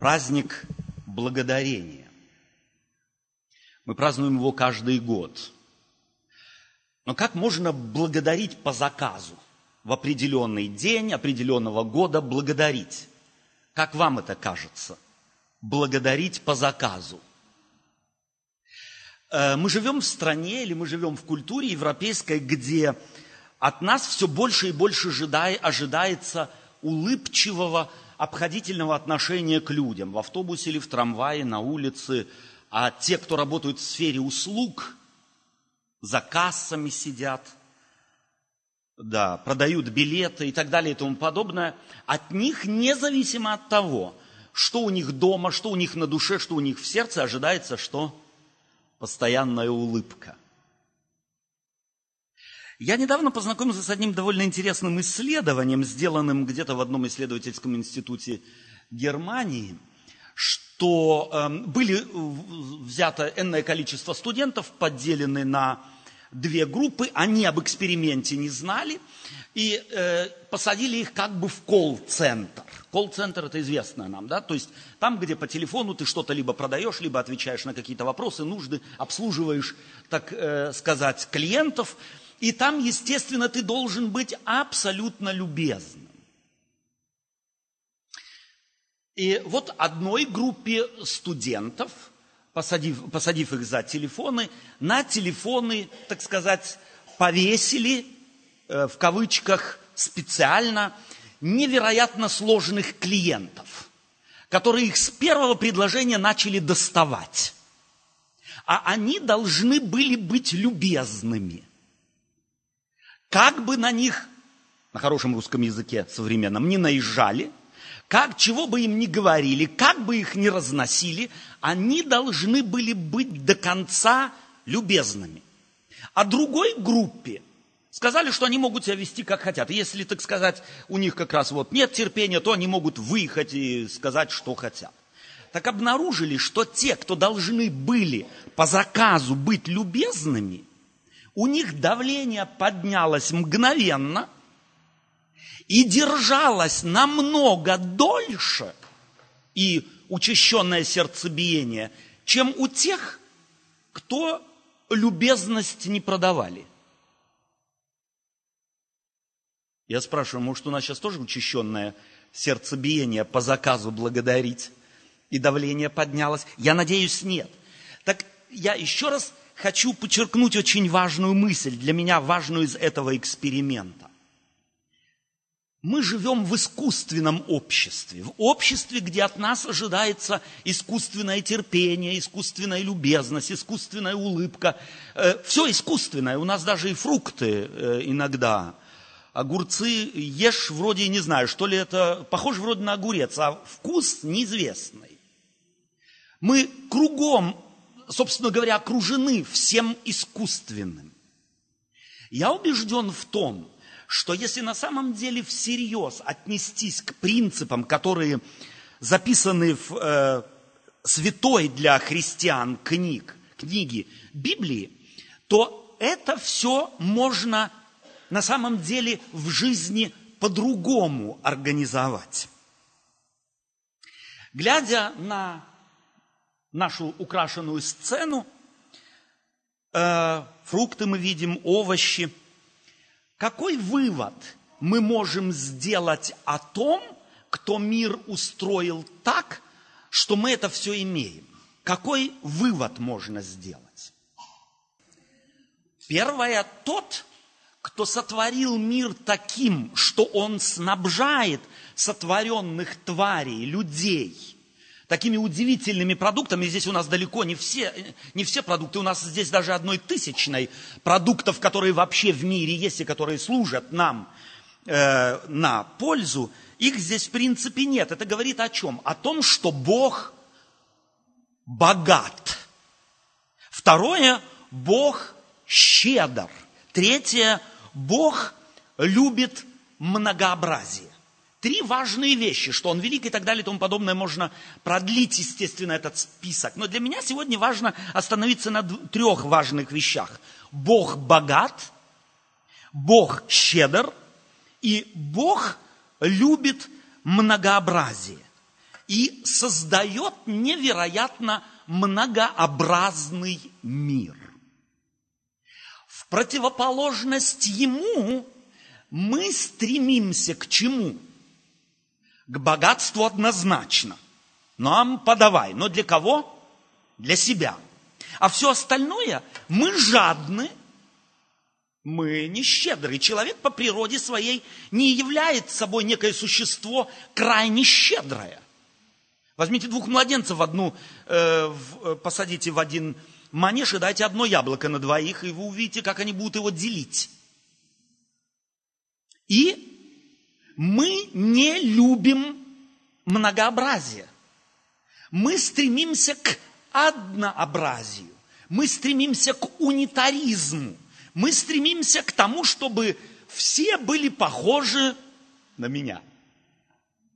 праздник благодарения. Мы празднуем его каждый год. Но как можно благодарить по заказу? В определенный день, определенного года благодарить. Как вам это кажется? Благодарить по заказу. Э, мы живем в стране или мы живем в культуре европейской, где от нас все больше и больше ожидается улыбчивого, обходительного отношения к людям в автобусе или в трамвае, на улице. А те, кто работают в сфере услуг, за кассами сидят, да, продают билеты и так далее и тому подобное, от них, независимо от того, что у них дома, что у них на душе, что у них в сердце, ожидается, что постоянная улыбка. Я недавно познакомился с одним довольно интересным исследованием, сделанным где-то в одном исследовательском институте Германии, что э, были взято энное количество студентов, поделены на две группы, они об эксперименте не знали, и э, посадили их как бы в колл-центр. Колл-центр это известно нам, да, то есть там, где по телефону ты что-то либо продаешь, либо отвечаешь на какие-то вопросы, нужды, обслуживаешь, так э, сказать, клиентов, и там, естественно, ты должен быть абсолютно любезным. И вот одной группе студентов, посадив, посадив их за телефоны, на телефоны, так сказать, повесили, э, в кавычках, специально невероятно сложных клиентов, которые их с первого предложения начали доставать. А они должны были быть любезными – как бы на них, на хорошем русском языке современном, не наезжали, как, чего бы им ни говорили, как бы их ни разносили, они должны были быть до конца любезными. А другой группе сказали, что они могут себя вести как хотят. И если, так сказать, у них как раз вот нет терпения, то они могут выехать и сказать, что хотят. Так обнаружили, что те, кто должны были по заказу быть любезными – у них давление поднялось мгновенно и держалось намного дольше и учащенное сердцебиение, чем у тех, кто любезность не продавали. Я спрашиваю, может, у нас сейчас тоже учащенное сердцебиение по заказу благодарить, и давление поднялось? Я надеюсь, нет. Так я еще раз хочу подчеркнуть очень важную мысль, для меня важную из этого эксперимента. Мы живем в искусственном обществе, в обществе, где от нас ожидается искусственное терпение, искусственная любезность, искусственная улыбка. Э, Все искусственное, у нас даже и фрукты э, иногда. Огурцы ешь вроде, не знаю, что ли это, похоже вроде на огурец, а вкус неизвестный. Мы кругом собственно говоря, окружены всем искусственным. Я убежден в том, что если на самом деле всерьез отнестись к принципам, которые записаны в э, святой для христиан книг, книги Библии, то это все можно на самом деле в жизни по-другому организовать. Глядя на нашу украшенную сцену. Э, фрукты мы видим, овощи. Какой вывод мы можем сделать о том, кто мир устроил так, что мы это все имеем? Какой вывод можно сделать? Первое, тот, кто сотворил мир таким, что он снабжает сотворенных тварей, людей – такими удивительными продуктами. Здесь у нас далеко не все, не все продукты, у нас здесь даже одной тысячной продуктов, которые вообще в мире есть и которые служат нам э, на пользу, их здесь в принципе нет. Это говорит о чем? О том, что Бог богат. Второе, Бог щедр. Третье, Бог любит многообразие. Три важные вещи, что он велик и так далее и тому подобное, можно продлить, естественно, этот список. Но для меня сегодня важно остановиться на трех важных вещах. Бог богат, Бог щедр и Бог любит многообразие. и создает невероятно многообразный мир. В противоположность ему мы стремимся к чему? К богатству однозначно. Нам подавай. Но для кого? Для себя. А все остальное мы жадны, мы не щедрый. Человек по природе своей не является собой некое существо крайне щедрое. Возьмите двух младенцев в одну, э, в, э, посадите в один манеж и дайте одно яблоко на двоих, и вы увидите, как они будут его делить. И мы не любим многообразие. Мы стремимся к однообразию. Мы стремимся к унитаризму. Мы стремимся к тому, чтобы все были похожи на меня.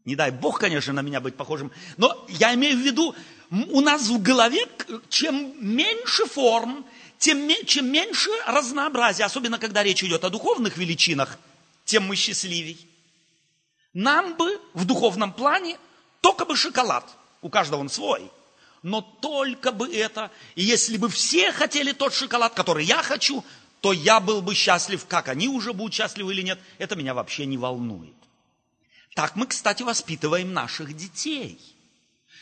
Не дай Бог, конечно, на меня быть похожим. Но я имею в виду, у нас в голове, чем меньше форм, тем, чем меньше разнообразия, особенно когда речь идет о духовных величинах, тем мы счастливей. Нам бы в духовном плане только бы шоколад. У каждого он свой. Но только бы это. И если бы все хотели тот шоколад, который я хочу, то я был бы счастлив, как они уже будут счастливы или нет, это меня вообще не волнует. Так мы, кстати, воспитываем наших детей.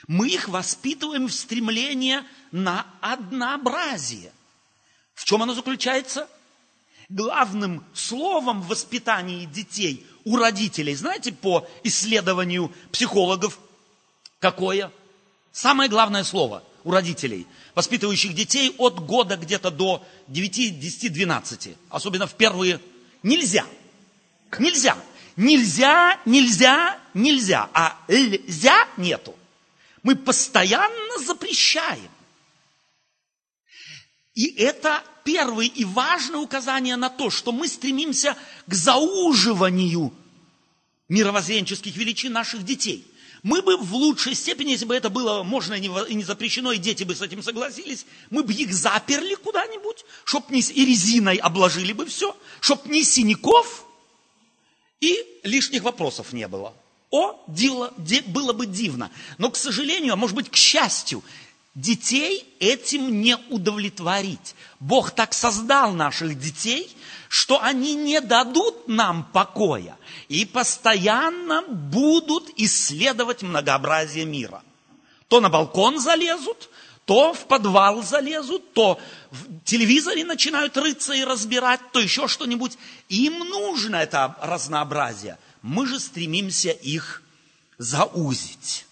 Мы их воспитываем в стремление на однообразие. В чем оно заключается? Главным словом в воспитании детей у родителей, знаете, по исследованию психологов, какое? Самое главное слово у родителей – воспитывающих детей от года где-то до 9, 10, 12. Особенно в первые. Нельзя. Нельзя. Нельзя, нельзя, нельзя. А нельзя нету. Мы постоянно запрещаем. И это первое и важное указание на то, что мы стремимся к зауживанию мировоззренческих величин наших детей. Мы бы в лучшей степени, если бы это было можно и не запрещено, и дети бы с этим согласились, мы бы их заперли куда-нибудь, чтоб не и резиной обложили бы все, чтоб ни синяков и лишних вопросов не было. О, дело, де, было бы дивно. Но, к сожалению, а может быть, к счастью, детей этим не удовлетворить. Бог так создал наших детей, что они не дадут нам покоя и постоянно будут исследовать многообразие мира. То на балкон залезут, то в подвал залезут, то в телевизоре начинают рыться и разбирать, то еще что-нибудь. Им нужно это разнообразие. Мы же стремимся их заузить.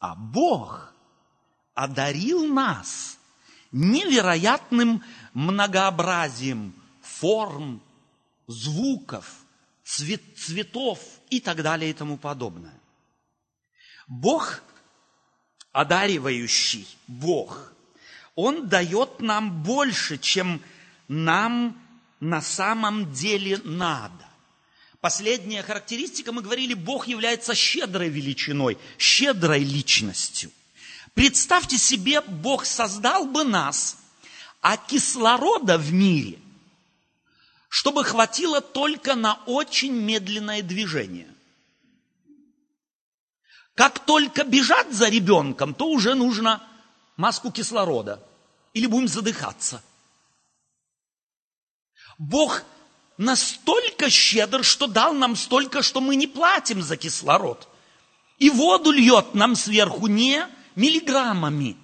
А Бог одарил нас невероятным многообразием форм, звуков, цвет, цветов и так далее и тому подобное. Бог, одаривающий Бог, Он дает нам больше, чем нам на самом деле надо. Последняя характеристика, мы говорили, Бог является щедрой величиной, щедрой личностью. Представьте себе, Бог создал бы нас, а кислорода в мире чтобы хватило только на очень медленное движение. Как только бежать за ребенком, то уже нужно маску кислорода. Или будем задыхаться. Бог настолько щедр, что дал нам столько, что мы не платим за кислород. И воду льет нам сверху не миллиграммами,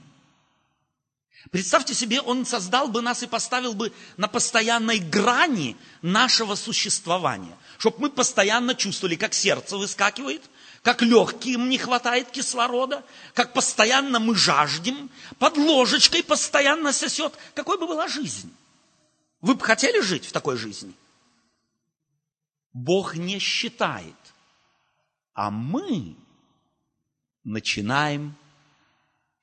Представьте себе, Он создал бы нас и поставил бы на постоянной грани нашего существования, чтобы мы постоянно чувствовали, как сердце выскакивает, как легким не хватает кислорода, как постоянно мы жаждем, под ложечкой постоянно сосет. Какой бы была жизнь? Вы бы хотели жить в такой жизни? Бог не считает, а мы начинаем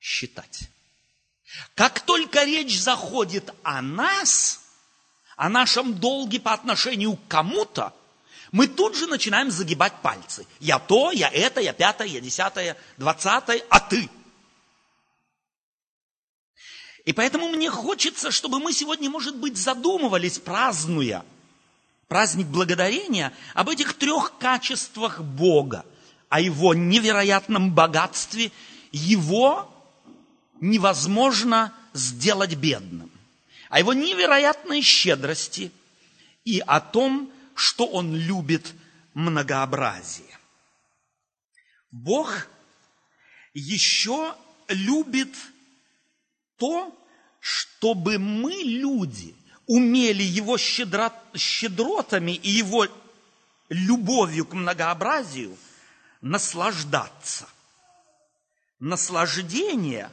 считать. Как только речь заходит о нас, о нашем долге по отношению к кому-то, мы тут же начинаем загибать пальцы. Я то, я это, я пятое, я десятое, двадцатое, а ты. И поэтому мне хочется, чтобы мы сегодня, может быть, задумывались, празднуя праздник благодарения, об этих трех качествах Бога. о его невероятном богатстве, его невозможно сделать бедным, о его невероятной щедрости и о том, что он любит многообразие. Бог еще любит то, чтобы мы, люди, умели его щедрот, щедротами и его любовью к многообразию наслаждаться. Наслаждение,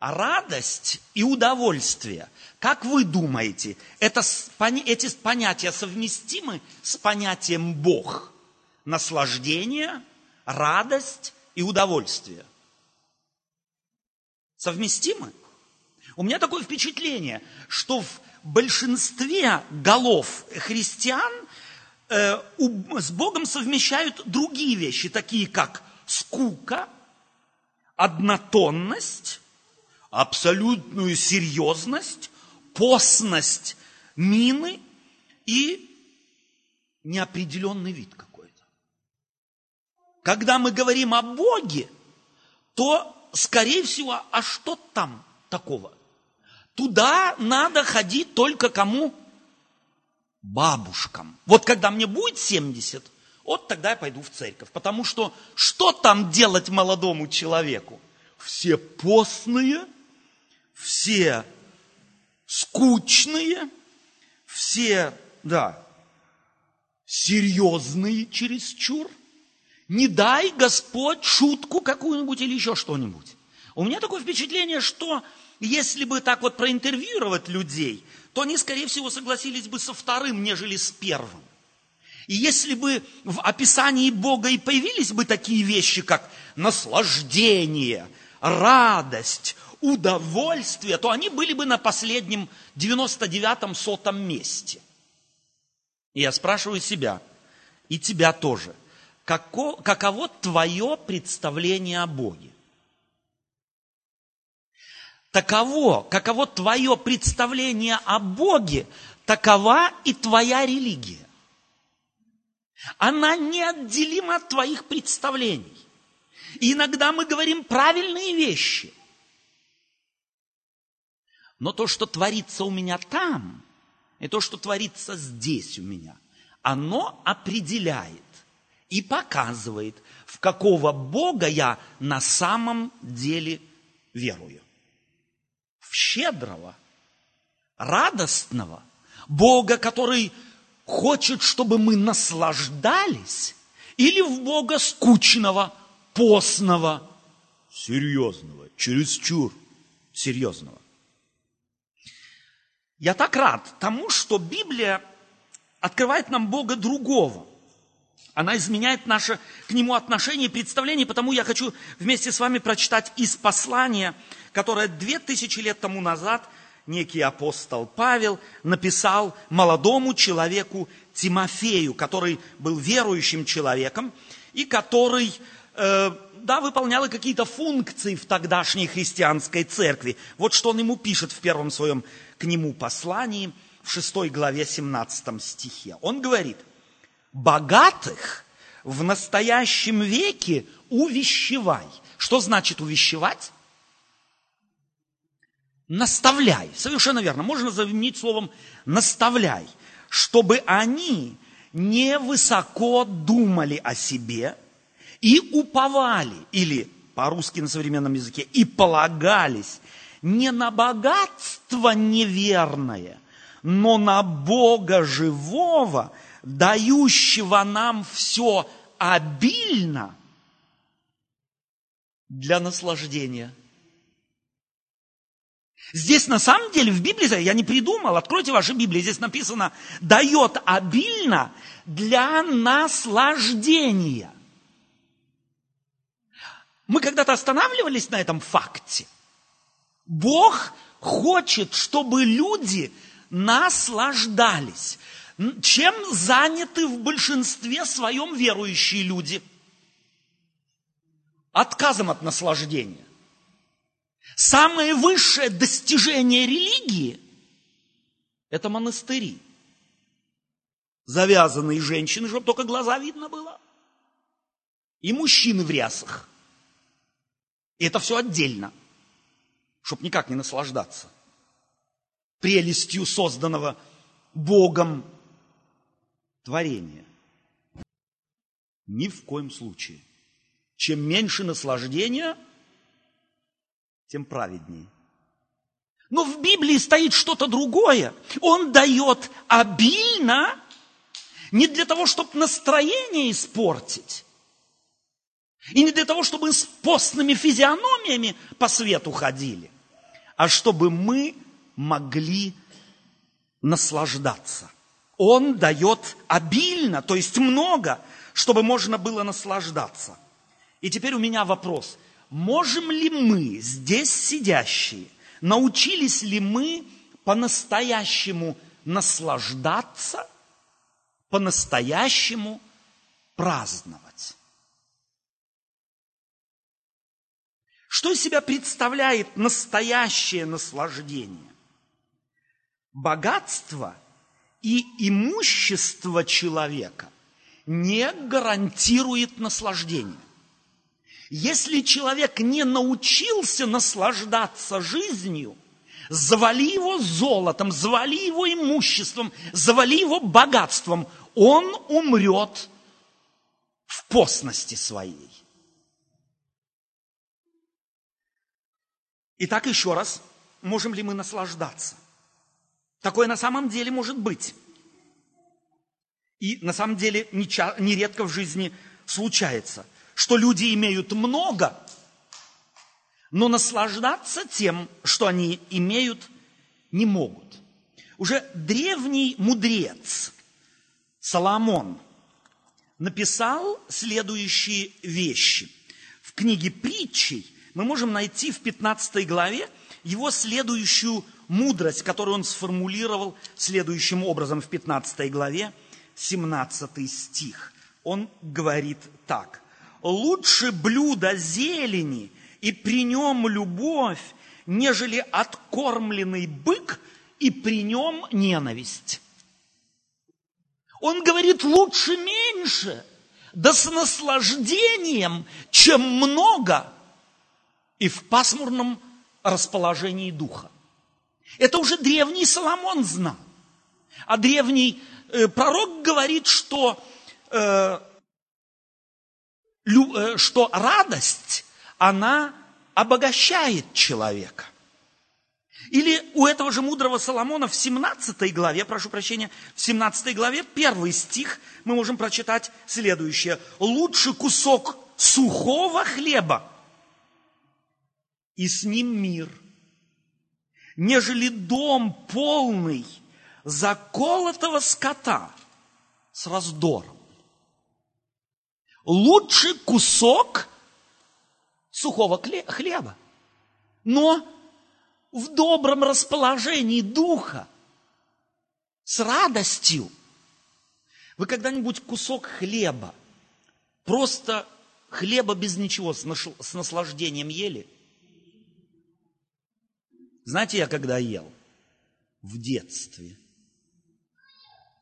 радость и удовольствие. Как вы думаете, это, эти понятия совместимы с понятием Бог? Наслаждение, радость и удовольствие. Совместимы? У меня такое впечатление, что в большинстве голов христиан э, у, с Богом совмещают другие вещи, такие как скука, однотонность, абсолютную серьезность, постность мины и неопределенный вид какой-то. Когда мы говорим о Боге, то, скорее всего, а что там такого? Туда надо ходить только кому? Бабушкам. Вот когда мне будет 70, вот тогда я пойду в церковь. Потому что что там делать молодому человеку? Все постные, все скучные, все, да, серьезные чересчур. Не дай Господь шутку какую-нибудь или еще что-нибудь. У меня такое впечатление, что если бы так вот проинтервьюировать людей, то они, скорее всего, согласились бы со вторым, нежели с первым. И если бы в описании Бога и появились бы такие вещи, как наслаждение, радость, удовольствие, то они были бы на последнем 99-м сотом месте. И я спрашиваю себя, и тебя тоже, како, каково твое представление о Боге? таково, каково твое представление о Боге, такова и твоя религия. Она неотделима от твоих представлений. И иногда мы говорим правильные вещи. Но то, что творится у меня там, и то, что творится здесь у меня, оно определяет и показывает, в какого Бога я на самом деле верую в щедрого, радостного, Бога, который хочет, чтобы мы наслаждались, или в Бога скучного, постного, серьезного, чересчур серьезного. Я так рад тому, что Библия открывает нам Бога другого. Она изменяет наше к Нему отношение и представление, потому я хочу вместе с вами прочитать из послания которое две тысячи лет тому назад некий апостол Павел написал молодому человеку Тимофею, который был верующим человеком и который, э, да, выполнял какие-то функции в тогдашней христианской церкви. Вот что он ему пишет в первом своем к нему послании, в 6 главе 17 стихе. Он говорит, богатых в настоящем веке увещевай. Что значит увещевать? наставляй. Совершенно верно. Можно заменить словом наставляй. Чтобы они не высоко думали о себе и уповали, или по-русски на современном языке, и полагались не на богатство неверное, но на Бога живого, дающего нам все обильно для наслаждения – Здесь на самом деле в Библии, я не придумал, откройте ваши Библии, здесь написано, дает обильно для наслаждения. Мы когда-то останавливались на этом факте. Бог хочет, чтобы люди наслаждались. Чем заняты в большинстве своем верующие люди? Отказом от наслаждения. Самое высшее достижение религии – это монастыри. Завязанные женщины, чтобы только глаза видно было. и мужчины в рясах. И это все отдельно, чтобы никак не наслаждаться прелестью созданного Богом творения. Ни в коем случае. Чем меньше наслаждения, тем праведнее. Но в Библии стоит что-то другое. Он дает обильно, не для того, чтобы настроение испортить, и не для того, чтобы с постными физиономиями по свету ходили, а чтобы мы могли наслаждаться. Он дает обильно, то есть много, чтобы можно было наслаждаться. И теперь у меня вопрос. Можем ли мы, здесь сидящие, научились ли мы по-настоящему наслаждаться, по-настоящему праздновать? Что из себя представляет настоящее наслаждение? Богатство и имущество человека не гарантирует наслаждение. Если человек не научился наслаждаться жизнью, завали его золотом, завали его имуществом, завали его богатством, он умрет в постности своей. Итак, еще раз, можем ли мы наслаждаться? Такое на самом деле может быть. И на самом деле нередко в жизни случается – что люди имеют много, но наслаждаться тем, что они имеют, не могут. Уже древний мудрец Соломон написал следующие вещи. В книге притчей мы можем найти в 15 главе его следующую мудрость, которую он сформулировал следующим образом в 15 главе, 17 стих. Он говорит так лучше блюдо зелени и при нем любовь, нежели откормленный бык и при нем ненависть. Он говорит, лучше меньше, да с наслаждением, чем много и в пасмурном расположении духа. Это уже древний Соломон знал. А древний э, пророк говорит, что э, Э, что радость, она обогащает человека. Или у этого же мудрого Соломона в 17 главе, прошу прощения, в 17 главе, первый стих, мы можем прочитать следующее. «Лучше кусок сухого хлеба, и с ним мир, нежели дом полный заколотого скота с раздором лучше кусок сухого хлеба. Но в добром расположении духа, с радостью. Вы когда-нибудь кусок хлеба, просто хлеба без ничего, с наслаждением ели? Знаете, я когда ел? В детстве.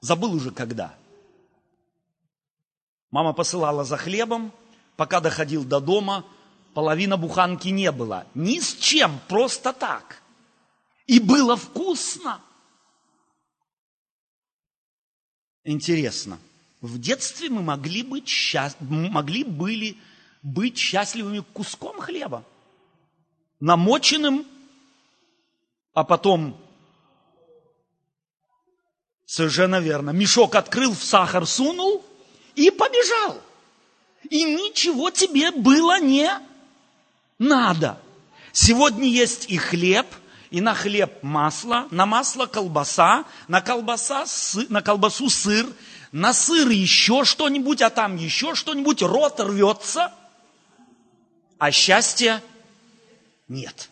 Забыл уже когда. Мама посылала за хлебом, пока доходил до дома, половина буханки не было. Ни с чем, просто так. И было вкусно. Интересно, в детстве мы могли, быть счаст... могли были быть счастливыми куском хлеба, намоченным, а потом, совершенно верно, мешок открыл, в сахар сунул, и побежал. И ничего тебе было не надо. Сегодня есть и хлеб, и на хлеб масло, на масло колбаса, на, колбаса, на колбасу сыр, на сыр еще что-нибудь, а там еще что-нибудь, рот рвется, а счастья нет.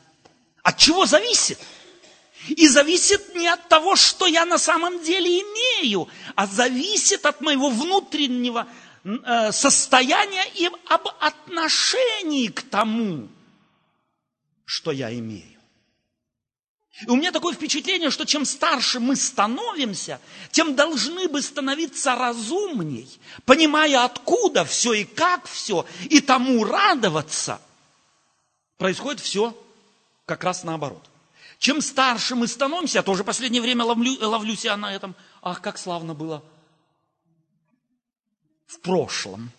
От чего зависит? И зависит не от того, что я на самом деле имею, а зависит от моего внутреннего э, состояния и об отношении к тому, что я имею. И у меня такое впечатление, что чем старше мы становимся, тем должны бы становиться разумней, понимая, откуда все и как все, и тому радоваться. Происходит все как раз наоборот. Чем старше мы становимся, я тоже последнее время ловлю, ловлю себя на этом, ах, как славно было в прошлом.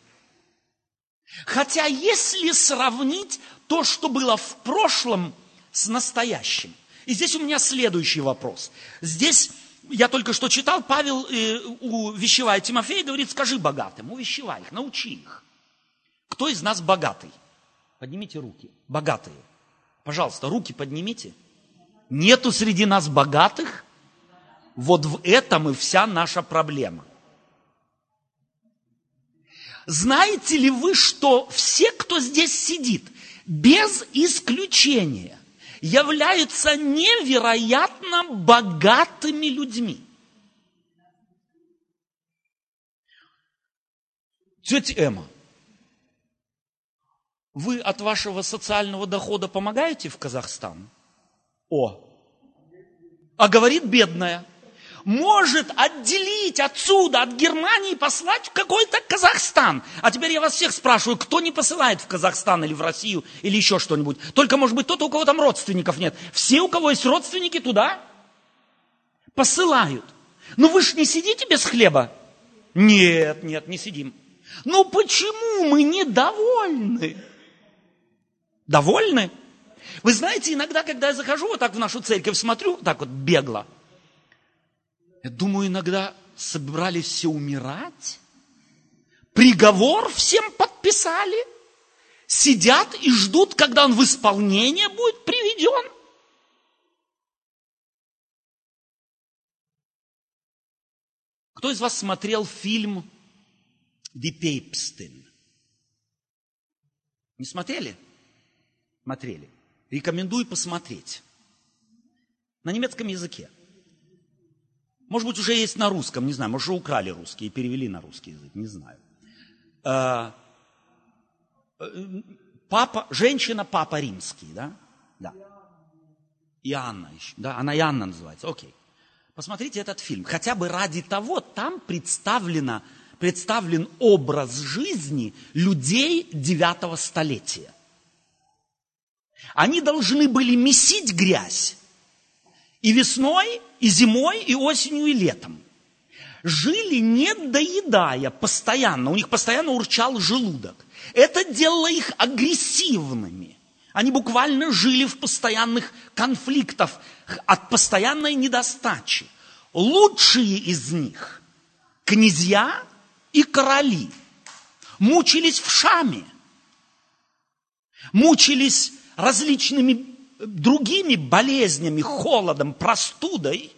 Хотя если сравнить то, что было в прошлом с настоящим. И здесь у меня следующий вопрос. Здесь я только что читал, Павел э, увещевает Тимофея, говорит, скажи богатым, увещевай их, научи их. Кто из нас богатый? Поднимите руки. Богатые. Пожалуйста, руки поднимите. Нету среди нас богатых? Вот в этом и вся наша проблема. Знаете ли вы, что все, кто здесь сидит, без исключения, являются невероятно богатыми людьми? Тетя Эмма, вы от вашего социального дохода помогаете в Казахстан? О, а говорит бедная – может отделить отсюда, от Германии, послать в какой-то Казахстан. А теперь я вас всех спрашиваю, кто не посылает в Казахстан или в Россию или еще что-нибудь? Только, может быть, тот, у кого там родственников нет. Все, у кого есть родственники, туда посылают. Ну вы же не сидите без хлеба? Нет, нет, не сидим. Ну почему мы недовольны? Довольны? Вы знаете, иногда, когда я захожу вот так в нашу церковь, смотрю так вот бегло – я думаю, иногда собрались все умирать. Приговор всем подписали. Сидят и ждут, когда он в исполнение будет приведен. Кто из вас смотрел фильм «Die Päpstin»? Не смотрели? Смотрели. Рекомендую посмотреть. На немецком языке. Может быть, уже есть на русском, не знаю, может, уже украли русский и перевели на русский язык, не знаю. А, э, папа, женщина папа римский, да? Да. Иоанна еще, да, она Иоанна называется, окей. Посмотрите этот фильм, хотя бы ради того, там представлено, представлен образ жизни людей девятого столетия. Они должны были месить грязь и весной, и зимой, и осенью, и летом. Жили не доедая постоянно, у них постоянно урчал желудок. Это делало их агрессивными. Они буквально жили в постоянных конфликтах от постоянной недостачи. Лучшие из них, князья и короли, мучились в шаме, мучились различными другими болезнями, холодом, простудой,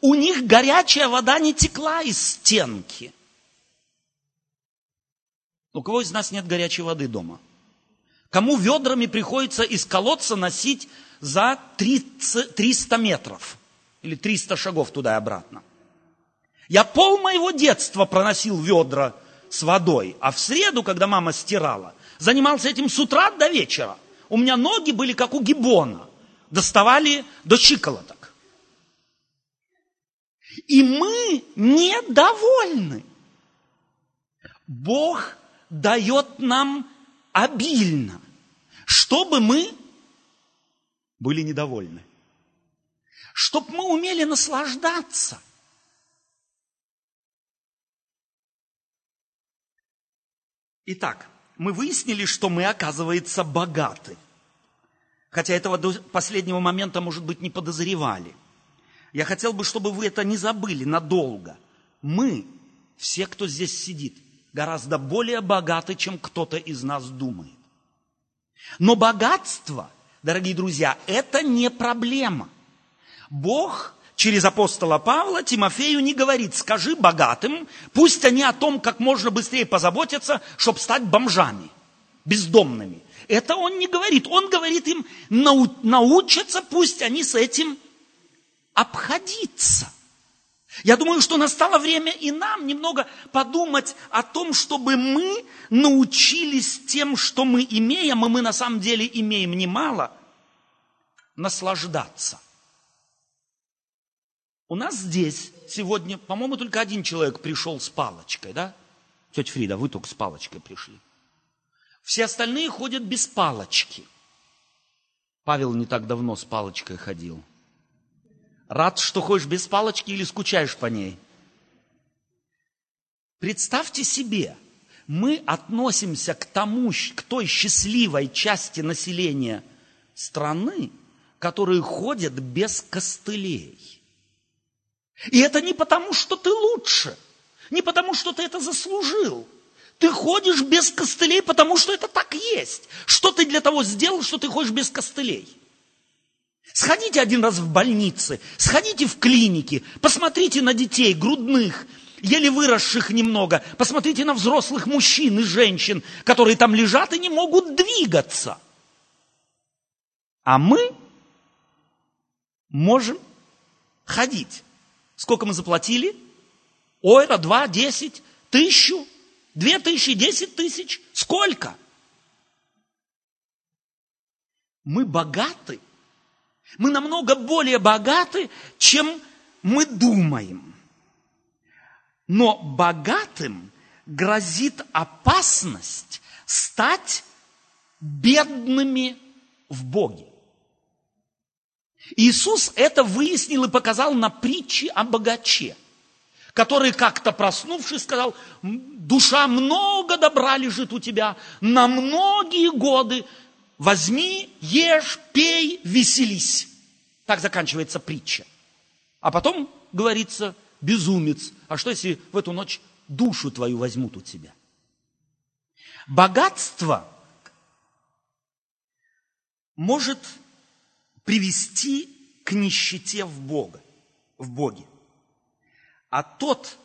у них горячая вода не текла из стенки. У кого из нас нет горячей воды дома? Кому ведрами приходится из колодца носить за 30, 300 метров или 300 шагов туда и обратно? Я пол моего детства проносил ведра с водой, а в среду, когда мама стирала, занимался этим с утра до вечера. У меня ноги были как у гибона, доставали до щиколоток. И мы недовольны. Бог дает нам обильно, чтобы мы были недовольны. Чтобы мы умели наслаждаться. Итак, мы выяснили, что мы, оказывается, богаты. Хотя этого до последнего момента, может быть, не подозревали. Я хотел бы, чтобы вы это не забыли надолго. Мы, все, кто здесь сидит, гораздо более богаты, чем кто-то из нас думает. Но богатство, дорогие друзья, это не проблема. Бог через апостола Павла Тимофею не говорит, скажи богатым, пусть они о том, как можно быстрее позаботятся, чтобы стать бомжами, бездомными. Это он не говорит. Он говорит им, нау, научатся, пусть они с этим обходиться. Я думаю, что настало время и нам немного подумать о том, чтобы мы научились тем, что мы имеем, и мы на самом деле имеем немало, наслаждаться. У нас здесь сегодня, по-моему, только один человек пришел с палочкой, да? Тетя Фрида, вы только с палочкой пришли. Все остальные ходят без палочки. Павел не так давно с палочкой ходил. Рад, что ходишь без палочки или скучаешь по ней? Представьте себе, мы относимся к тому, к той счастливой части населения страны, которые ходят без костылей. И это не потому, что ты лучше, не потому, что ты это заслужил. Ты ходишь без костылей, потому что это так есть. Что ты для того сделал, что ты ходишь без костылей? Сходите один раз в больницы, сходите в клиники, посмотрите на детей грудных, еле выросших немного, посмотрите на взрослых мужчин и женщин, которые там лежат и не могут двигаться. А мы можем ходить. Сколько мы заплатили? Ойра, два, десять, тысячу, две тысячи, десять тысяч. Сколько? Мы богаты. Мы намного более богаты, чем мы думаем. Но богатым грозит опасность стать бедными в Боге. Иисус это выяснил и показал на притче о богаче, который как-то проснувшись сказал, душа много добра лежит у тебя на многие годы, возьми, ешь, пей, веселись. Так заканчивается притча. А потом говорится, безумец, а что если в эту ночь душу твою возьмут у тебя? Богатство может привести к нищете в Бога, в Боге. А тот,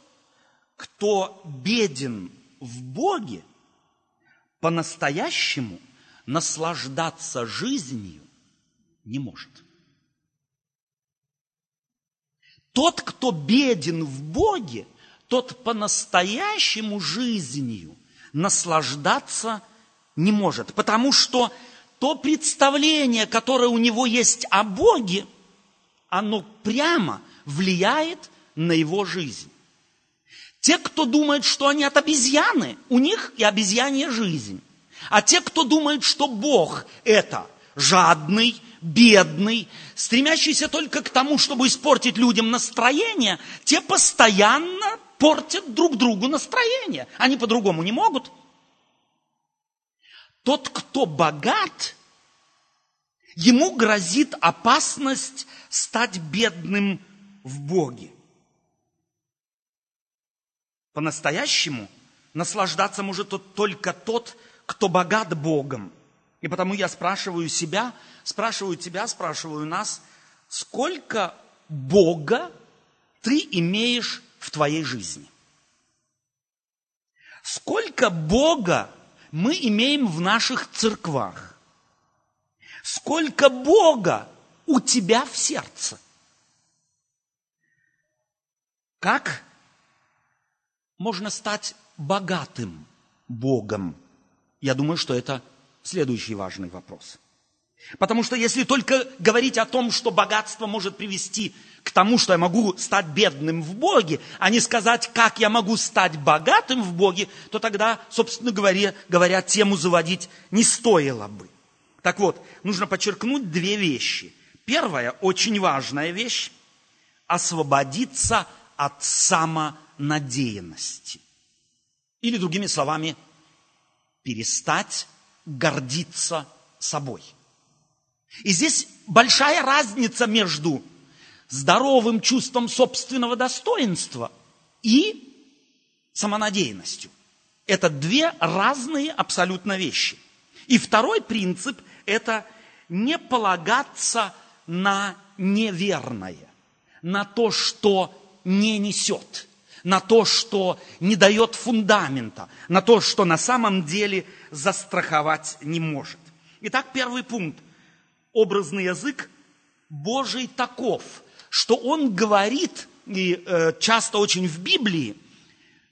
кто беден в Боге, по-настоящему наслаждаться жизнью не может. Тот, кто беден в Боге, тот по-настоящему жизнью наслаждаться не может, потому что то представление, которое у него есть о Боге, оно прямо влияет на его жизнь. Те, кто думает, что они от обезьяны, у них и обезьянья жизнь. А те, кто думает, что Бог это жадный, бедный, стремящийся только к тому, чтобы испортить людям настроение, те постоянно портят друг другу настроение. Они по-другому не могут. Тот, кто богат, ему грозит опасность стать бедным в Боге. По-настоящему наслаждаться может только тот, кто богат Богом. И потому я спрашиваю себя, спрашиваю тебя, спрашиваю нас, сколько Бога ты имеешь в твоей жизни? Сколько Бога мы имеем в наших церквах. Сколько Бога у тебя в сердце. Как можно стать богатым Богом? Я думаю, что это следующий важный вопрос. Потому что если только говорить о том, что богатство может привести к тому, что я могу стать бедным в Боге, а не сказать, как я могу стать богатым в Боге, то тогда, собственно говоря, говоря тему заводить не стоило бы. Так вот, нужно подчеркнуть две вещи. Первая, очень важная вещь – освободиться от самонадеянности. Или, другими словами, перестать гордиться собой. И здесь большая разница между здоровым чувством собственного достоинства и самонадеянностью. Это две разные абсолютно вещи. И второй принцип – это не полагаться на неверное, на то, что не несет, на то, что не дает фундамента, на то, что на самом деле застраховать не может. Итак, первый пункт. Образный язык Божий таков – что он говорит, и э, часто очень в Библии,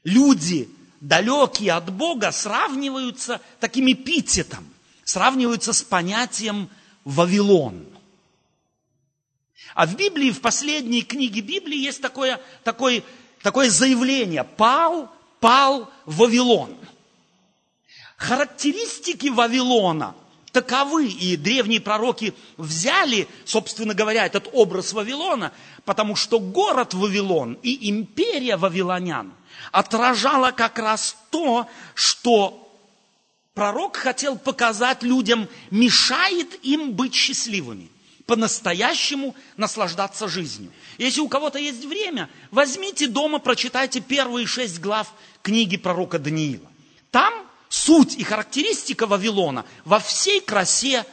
люди, далекие от Бога, сравниваются таким эпитетом, сравниваются с понятием Вавилон. А в Библии, в последней книге Библии есть такое, такое, такое заявление. Пал, пал Вавилон. Характеристики Вавилона таковы, и древние пророки взяли, собственно говоря, этот образ Вавилона, потому что город Вавилон и империя вавилонян отражала как раз то, что пророк хотел показать людям, мешает им быть счастливыми, по-настоящему наслаждаться жизнью. Если у кого-то есть время, возьмите дома, прочитайте первые шесть глав книги пророка Даниила. Там суть и характеристика Вавилона во всей красе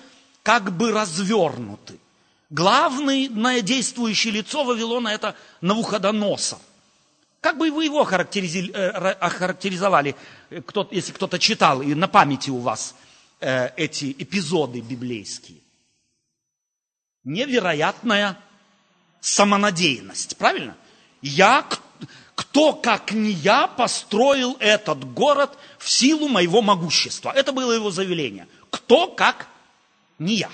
как бы развернуты. Главное действующее лицо Вавилона – это Навуходоносор. Как бы вы его э, охарактеризовали, если кто-то читал, и на памяти у вас э, эти эпизоды библейские? Невероятная самонадеянность, правильно? Я, кто, как не я, построил этот город в силу моего могущества. Это было его заявление. Кто, как не я.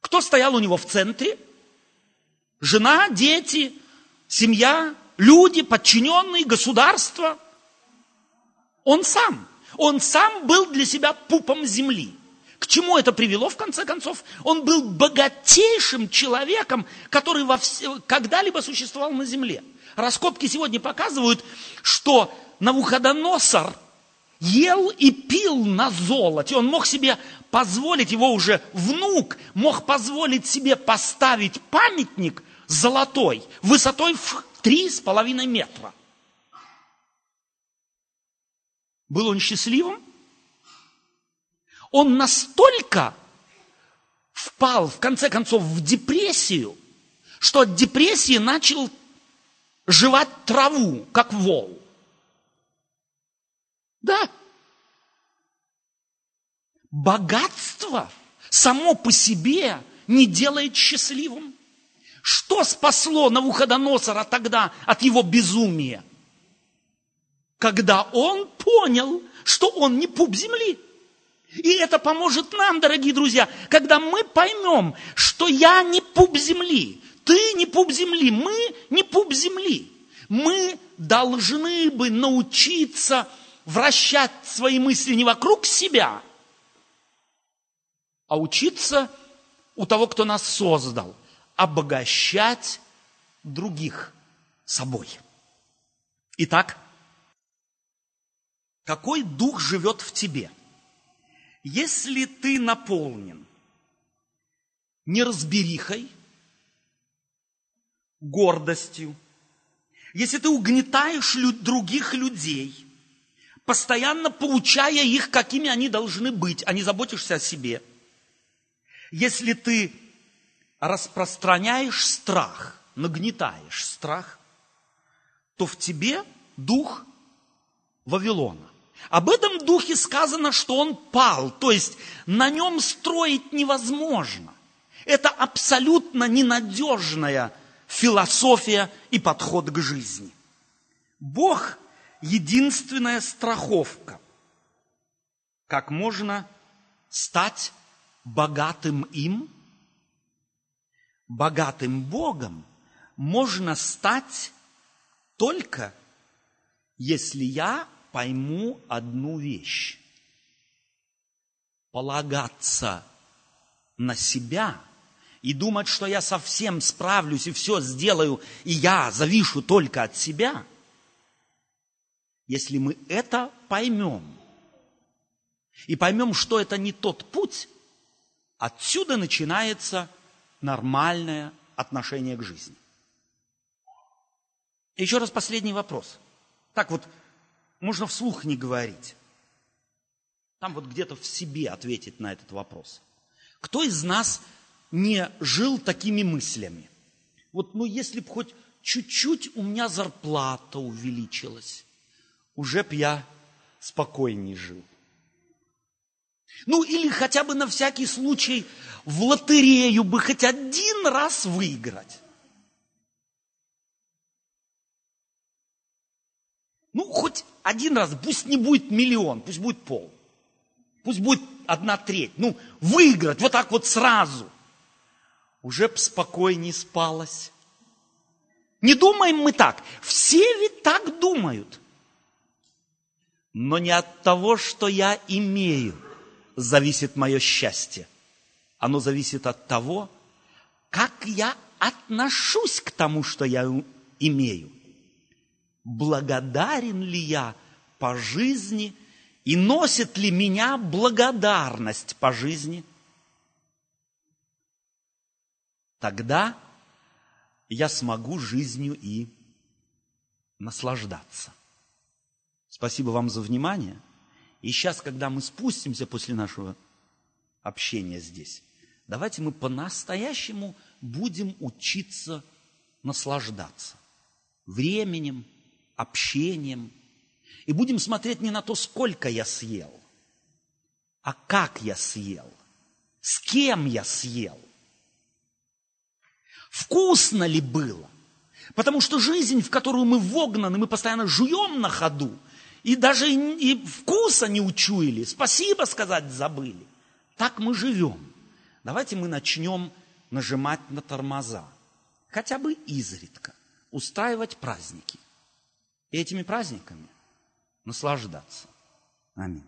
Кто стоял у него в центре? Жена, дети, семья, люди, подчиненные, государство. Он сам. Он сам был для себя пупом земли. К чему это привело, в конце концов? Он был богатейшим человеком, который во вс... когда-либо существовал на земле. Раскопки сегодня показывают, что Навуходоносор ел и пил на золоте. Он мог себе позволить, его уже внук мог позволить себе поставить памятник золотой, высотой в три с половиной метра. Был он счастливым? Он настолько впал, в конце концов, в депрессию, что от депрессии начал жевать траву, как вол. Да. Богатство само по себе не делает счастливым. Что спасло Навуходоносора тогда от его безумия? Когда он понял, что он не пуп земли. И это поможет нам, дорогие друзья, когда мы поймем, что я не пуп земли, ты не пуп земли, мы не пуп земли. Мы должны бы научиться вращать свои мысли не вокруг себя, а учиться у того, кто нас создал, обогащать других собой. Итак, какой дух живет в тебе – если ты наполнен неразберихой, гордостью, если ты угнетаешь других людей, постоянно получая их, какими они должны быть, а не заботишься о себе, если ты распространяешь страх, нагнетаешь страх, то в тебе дух Вавилона. Об этом духе сказано, что он пал, то есть на нем строить невозможно. Это абсолютно ненадежная философия и подход к жизни. Бог – единственная страховка. Как можно стать богатым им? Богатым Богом можно стать только если я пойму одну вещь. Полагаться на себя и думать, что я совсем справлюсь и все сделаю, и я завишу только от себя, если мы это поймем, и поймем, что это не тот путь, отсюда начинается нормальное отношение к жизни. Еще раз последний вопрос. Так вот, можно вслух не говорить. Там вот где-то в себе ответить на этот вопрос. Кто из нас не жил такими мыслями? Вот, ну, если бы хоть чуть-чуть у меня зарплата увеличилась, уже б я спокойней жил. Ну, или хотя бы на всякий случай в лотерею бы хоть один раз выиграть. Ну, хоть один раз, пусть не будет миллион, пусть будет пол. Пусть будет одна треть. Ну, выиграть вот так вот сразу. Уже б спокойней спалось. Не думаем мы так. Все ведь так думают. Но не от того, что я имею, зависит мое счастье. Оно зависит от того, как я отношусь к тому, что я имею. Благодарен ли я по жизни и носит ли меня благодарность по жизни? Тогда я смогу жизнью и наслаждаться. Спасибо вам за внимание. И сейчас, когда мы спустимся после нашего общения здесь, давайте мы по-настоящему будем учиться наслаждаться временем, общением. И будем смотреть не на то, сколько я съел, а как я съел, с кем я съел. Вкусно ли было? Потому что жизнь, в которую мы вогнаны, мы постоянно жуем на ходу, и даже и вкуса не учуяли, спасибо сказать забыли. Так мы живем. Давайте мы начнем нажимать на тормоза, хотя бы изредка, устраивать праздники. И этими праздниками наслаждаться. Аминь.